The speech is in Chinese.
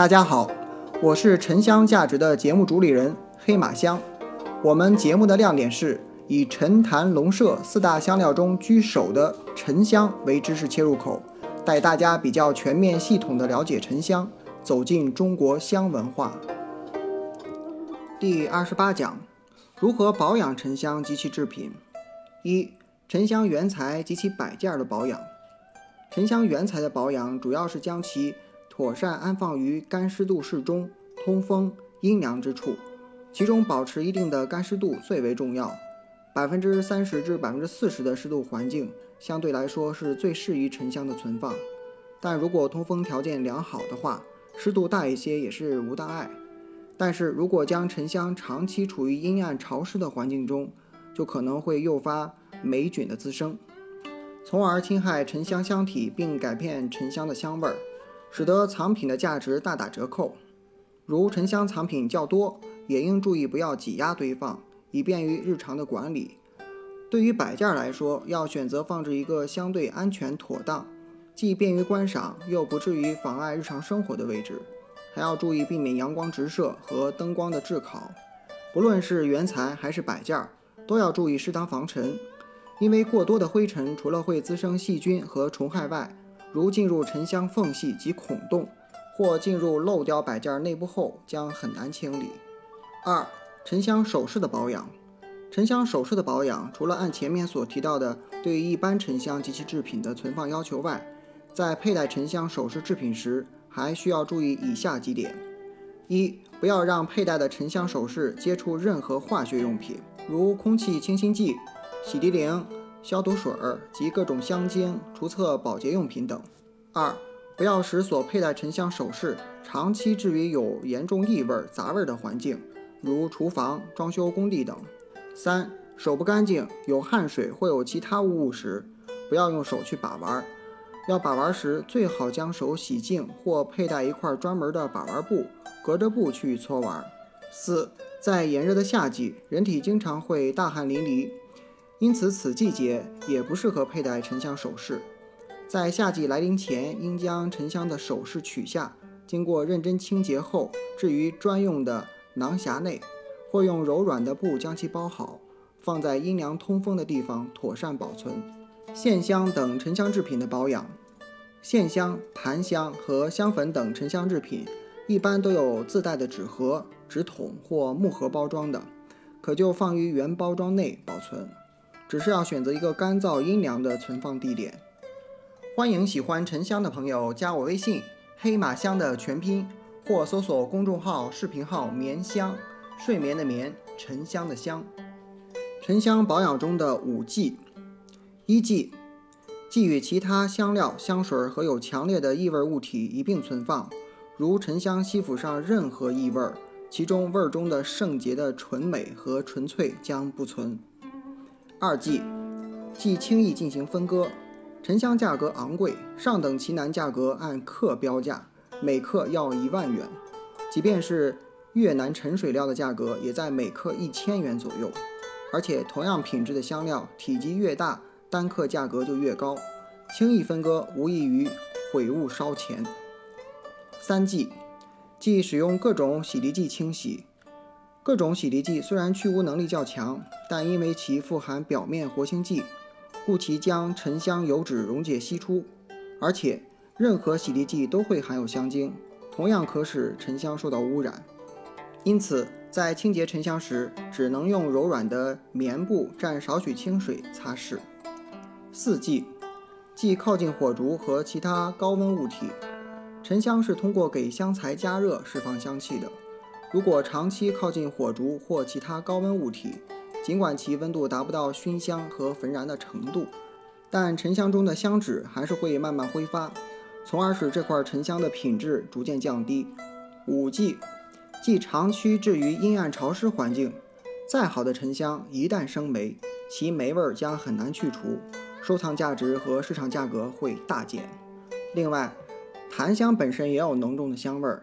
大家好，我是沉香价值的节目主理人黑马香。我们节目的亮点是以陈坛龙麝四大香料中居首的沉香为知识切入口，带大家比较全面系统的了解沉香，走进中国香文化。第二十八讲：如何保养沉香及其制品。一、沉香原材及其摆件的保养。沉香原材的保养主要是将其妥善安放于干湿度适中、通风、阴凉之处，其中保持一定的干湿度最为重要。百分之三十至百分之四十的湿度环境相对来说是最适宜沉香的存放。但如果通风条件良好的话，湿度大一些也是无大碍。但是如果将沉香长期处于阴暗潮湿的环境中，就可能会诱发霉菌的滋生，从而侵害沉香香体，并改变沉香的香味儿。使得藏品的价值大打折扣。如沉香藏品较多，也应注意不要挤压堆放，以便于日常的管理。对于摆件来说，要选择放置一个相对安全妥当，既便于观赏又不至于妨碍日常生活的位置。还要注意避免阳光直射和灯光的炙烤。不论是原材还是摆件，都要注意适当防尘，因为过多的灰尘除了会滋生细菌和虫害外，如进入沉香缝隙及孔洞，或进入漏雕摆件内部后，将很难清理。二、沉香首饰的保养。沉香首饰的保养，除了按前面所提到的对于一般沉香及其制品的存放要求外，在佩戴沉香首饰制品时，还需要注意以下几点：一、不要让佩戴的沉香首饰接触任何化学用品，如空气清新剂、洗涤灵。消毒水儿及各种香精、除厕保洁用品等。二、不要使所佩戴沉香首饰长期置于有严重异味、杂味的环境，如厨房、装修工地等。三、手不干净、有汗水或有其他污物时，不要用手去把玩。要把玩时，最好将手洗净或佩戴一块专门的把玩布，隔着布去搓玩。四、在炎热的夏季，人体经常会大汗淋漓。因此，此季节也不适合佩戴沉香首饰。在夏季来临前，应将沉香的首饰取下，经过认真清洁后，置于专用的囊匣内，或用柔软的布将其包好，放在阴凉通风的地方妥善保存。线香等沉香制品的保养，线香、檀香和香粉等沉香制品，一般都有自带的纸盒、纸筒或木盒包装的，可就放于原包装内保存。只是要选择一个干燥阴凉的存放地点。欢迎喜欢沉香的朋友加我微信“黑马香”的全拼，或搜索公众号、视频号“眠香”，睡眠的眠，沉香的香。沉香保养中的五忌：一忌，忌与其他香料、香水和有强烈的异味物体一并存放，如沉香吸附上任何异味，其中味中的圣洁的纯美和纯粹将不存。二忌，忌轻易进行分割。沉香价格昂贵，上等奇楠价格按克标价，每克要一万元。即便是越南沉水料的价格，也在每克一千元左右。而且同样品质的香料，体积越大，单克价格就越高。轻易分割无异于毁物烧钱。三忌，忌使用各种洗涤剂清洗。各种洗涤剂虽然去污能力较强，但因为其富含表面活性剂，故其将沉香油脂溶解析出。而且，任何洗涤剂都会含有香精，同样可使沉香受到污染。因此，在清洁沉香时，只能用柔软的棉布蘸少许清水擦拭。四忌，忌靠近火烛和其他高温物体。沉香是通过给香材加热释放香气的。如果长期靠近火烛或其他高温物体，尽管其温度达不到熏香和焚燃的程度，但沉香中的香脂还是会慢慢挥发，从而使这块沉香的品质逐渐降低。五忌，忌长期置于阴暗潮湿环境。再好的沉香一旦生霉，其霉味儿将很难去除，收藏价值和市场价格会大减。另外，檀香本身也有浓重的香味儿。